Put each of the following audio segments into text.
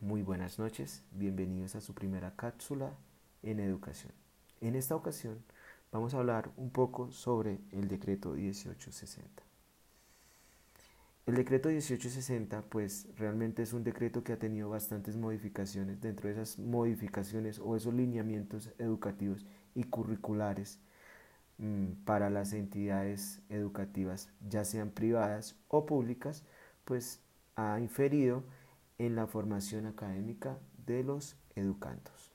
Muy buenas noches, bienvenidos a su primera cápsula en educación. En esta ocasión vamos a hablar un poco sobre el decreto 1860. El decreto 1860 pues realmente es un decreto que ha tenido bastantes modificaciones. Dentro de esas modificaciones o esos lineamientos educativos y curriculares mm, para las entidades educativas, ya sean privadas o públicas, pues ha inferido en la formación académica de los educandos.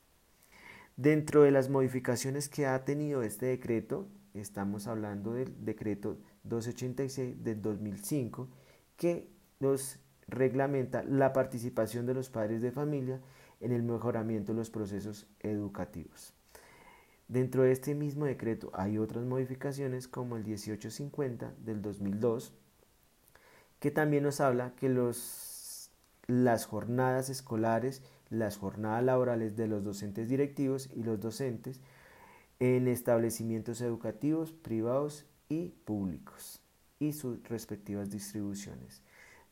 Dentro de las modificaciones que ha tenido este decreto, estamos hablando del decreto 286 del 2005, que nos reglamenta la participación de los padres de familia en el mejoramiento de los procesos educativos. Dentro de este mismo decreto hay otras modificaciones como el 1850 del 2002, que también nos habla que los las jornadas escolares, las jornadas laborales de los docentes directivos y los docentes en establecimientos educativos privados y públicos y sus respectivas distribuciones.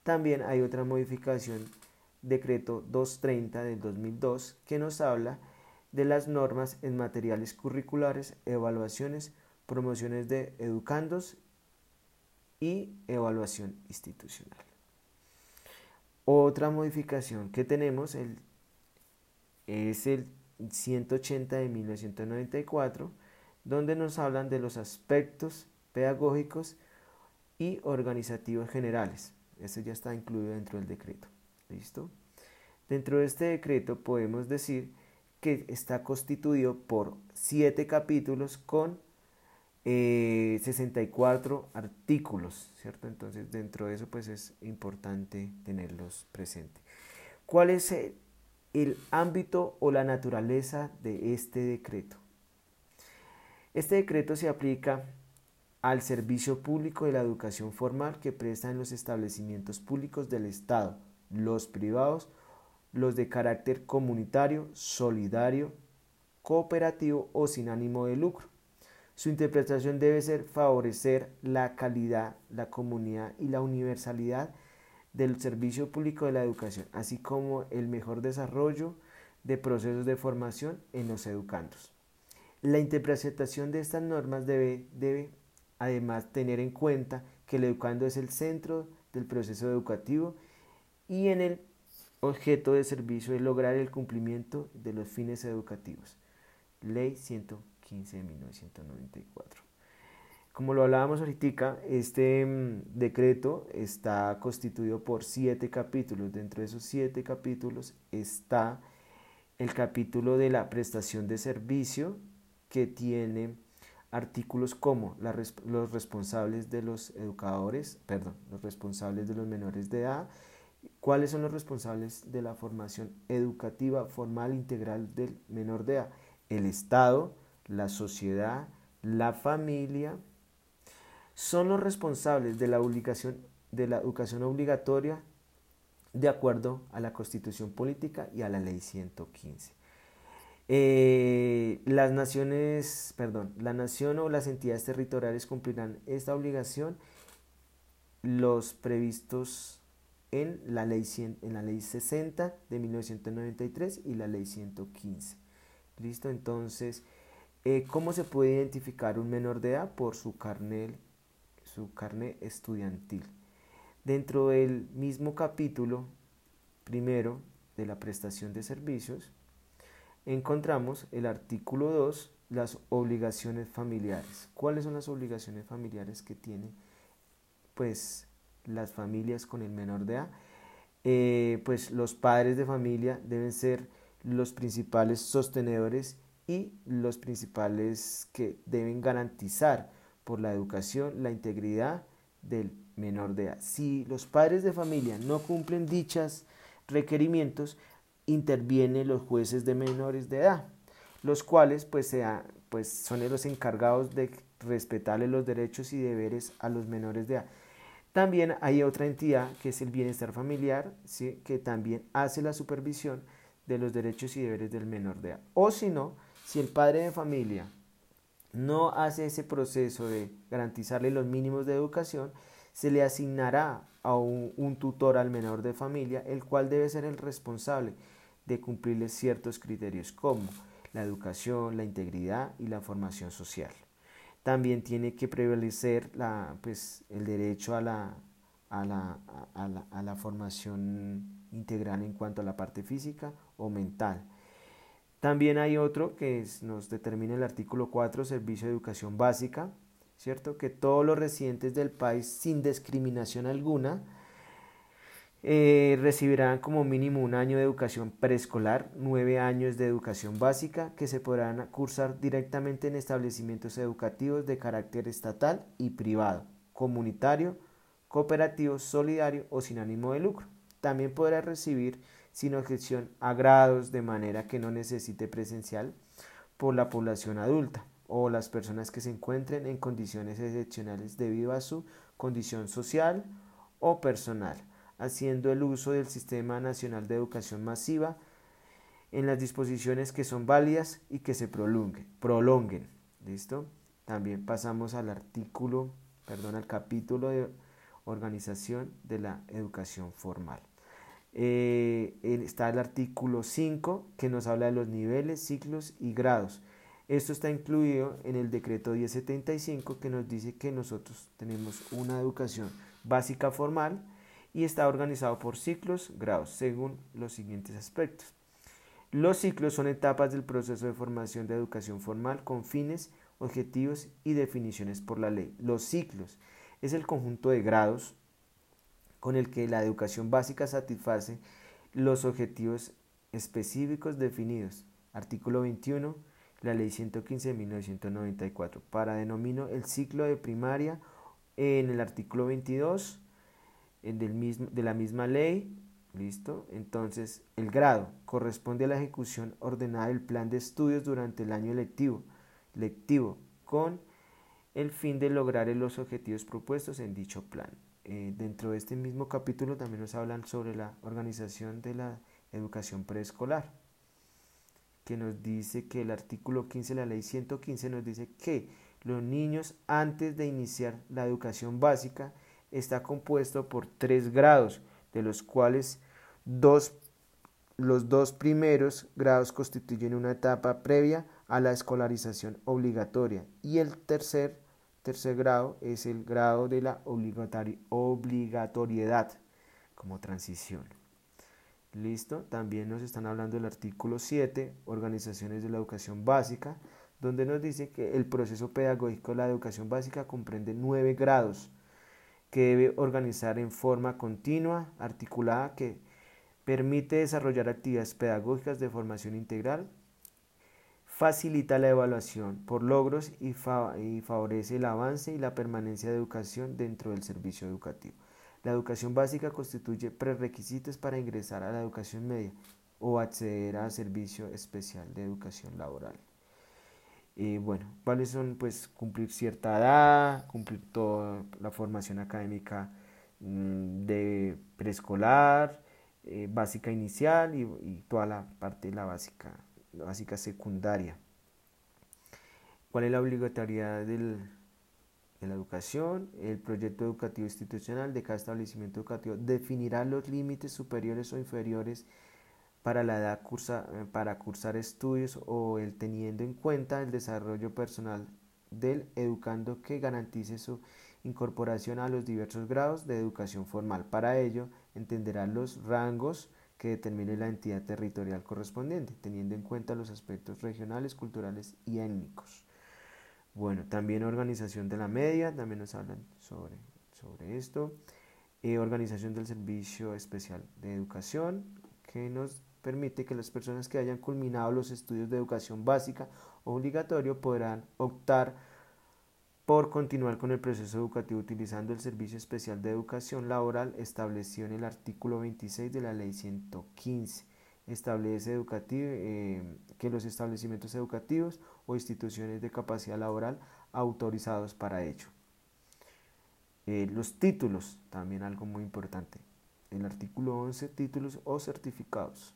También hay otra modificación, decreto 230 del 2002, que nos habla de las normas en materiales curriculares, evaluaciones, promociones de educandos y evaluación institucional. Otra modificación que tenemos es el 180 de 1994, donde nos hablan de los aspectos pedagógicos y organizativos generales. Eso ya está incluido dentro del decreto. ¿Listo? Dentro de este decreto podemos decir que está constituido por siete capítulos con 64 eh, artículos, ¿cierto? Entonces dentro de eso pues es importante tenerlos presentes. ¿Cuál es el, el ámbito o la naturaleza de este decreto? Este decreto se aplica al servicio público de la educación formal que prestan los establecimientos públicos del Estado, los privados, los de carácter comunitario, solidario, cooperativo o sin ánimo de lucro su interpretación debe ser favorecer la calidad, la comunidad y la universalidad del servicio público de la educación, así como el mejor desarrollo de procesos de formación en los educandos. La interpretación de estas normas debe, además tener en cuenta que el educando es el centro del proceso educativo y en el objeto de servicio es lograr el cumplimiento de los fines educativos. Ley 100 15 de 1994. Como lo hablábamos ahorita, este mm, decreto está constituido por siete capítulos. Dentro de esos siete capítulos está el capítulo de la prestación de servicio que tiene artículos como los responsables de los educadores, perdón, los responsables de los menores de edad, cuáles son los responsables de la formación educativa formal integral del menor de edad, el Estado, la sociedad, la familia, son los responsables de la, obligación, de la educación obligatoria de acuerdo a la Constitución Política y a la Ley 115. Eh, las naciones, perdón, la nación o las entidades territoriales cumplirán esta obligación los previstos en la ley, en la ley 60 de 1993 y la ley 115. ¿Listo? Entonces, eh, ¿Cómo se puede identificar un menor de edad? Por su carnet, su carnet estudiantil. Dentro del mismo capítulo primero de la prestación de servicios, encontramos el artículo 2, las obligaciones familiares. ¿Cuáles son las obligaciones familiares que tienen pues, las familias con el menor de edad? Eh, pues los padres de familia deben ser los principales sostenedores y los principales que deben garantizar por la educación la integridad del menor de edad. Si los padres de familia no cumplen dichos requerimientos, intervienen los jueces de menores de edad, los cuales pues, sea, pues son los encargados de respetarle los derechos y deberes a los menores de edad. También hay otra entidad que es el bienestar familiar, que también hace la supervisión de los derechos y deberes del menor de edad. O si no, si el padre de familia no hace ese proceso de garantizarle los mínimos de educación, se le asignará a un, tutor al menor de familia, el cual debe ser el responsable de cumplirle ciertos criterios como la educación, la integridad y la formación social. También tiene que prevalecer la, pues, el derecho a la, a la, a la formación integral en cuanto a la parte física o mental. También hay otro que nos determina el artículo 4, Servicio de Educación Básica, ¿cierto? Que todos los residentes del país, sin discriminación alguna, eh, recibirán como mínimo un año de educación preescolar, nueve años de educación básica que se podrán cursar directamente en establecimientos educativos de carácter estatal y privado, comunitario, cooperativo, solidario o sin ánimo de lucro. También podrá recibir sin objeción a grados de manera que no necesite presencial por la población adulta o las personas que se encuentren en condiciones excepcionales debido a su condición social o personal, haciendo el uso del Sistema Nacional de Educación Masiva en las disposiciones que son válidas y que se prolonguen. prolonguen. ¿Listo? También pasamos al artículo, perdón, al capítulo de organización de la educación formal. Eh, está el artículo 5 que nos habla de los niveles, ciclos y grados. Esto está incluido en el decreto 1075 que nos dice que nosotros tenemos una educación básica formal y está organizado por ciclos, grados, según los siguientes aspectos. Los ciclos son etapas del proceso de formación de educación formal con fines, objetivos y definiciones por la ley. Los ciclos es el conjunto de grados con el que la educación básica satisface los objetivos específicos definidos. Artículo 21 la ley 115 de 1994. Para denomino el ciclo de primaria en el artículo 22 del mismo, de la misma ley. ¿Listo? Entonces, el grado corresponde a la ejecución ordenada del plan de estudios durante el año lectivo, lectivo con el fin de lograr los objetivos propuestos en dicho plan. Eh, dentro de este mismo capítulo también nos hablan sobre la organización de la educación preescolar que nos dice que el artículo 15 de la ley 115 nos dice que los niños antes de iniciar la educación básica está compuesto por tres grados, de los cuales dos, los dos primeros grados constituyen una etapa previa a la escolarización obligatoria y el tercer, tercer grado es el grado de la obligatoriedad como transición. Listo, también nos están hablando del artículo 7, organizaciones de la educación básica, donde nos dice que el proceso pedagógico de la educación básica comprende nueve grados que debe organizar en forma continua, articulada, que permite desarrollar actividades pedagógicas de formación integral, facilita la evaluación por logros y, favorece el avance y la permanencia de educación dentro del servicio educativo. La educación básica constituye prerequisitos para ingresar a la educación media o acceder al servicio especial de educación laboral. Y bueno, ¿cuáles son? Pues cumplir cierta edad, cumplir toda la formación académica mm, de preescolar, eh, básica inicial y, toda la parte de la básica, básica secundaria. ¿Cuál es la obligatoriedad del, en la educación, el proyecto educativo institucional de cada establecimiento educativo definirá los límites superiores o inferiores para la edad cursa, eh, para cursar estudios o el teniendo en cuenta el desarrollo personal del educando que garantice su incorporación a los diversos grados de educación formal. Para ello, entenderá los rangos que determine la entidad territorial correspondiente, teniendo en cuenta los aspectos regionales, culturales y étnicos. Bueno, también organización de la media, también nos hablan sobre, sobre esto. Eh, organización del Servicio Especial de Educación, que nos permite que las personas que hayan culminado los estudios de educación básica obligatorio podrán optar por continuar con el proceso educativo utilizando el Servicio Especial de Educación Laboral establecido en el artículo 26 de la Ley 115 establece educativo, eh, que los establecimientos educativos o instituciones de capacidad laboral autorizados para ello. Eh, los títulos, también algo muy importante. El artículo 11, títulos o certificados.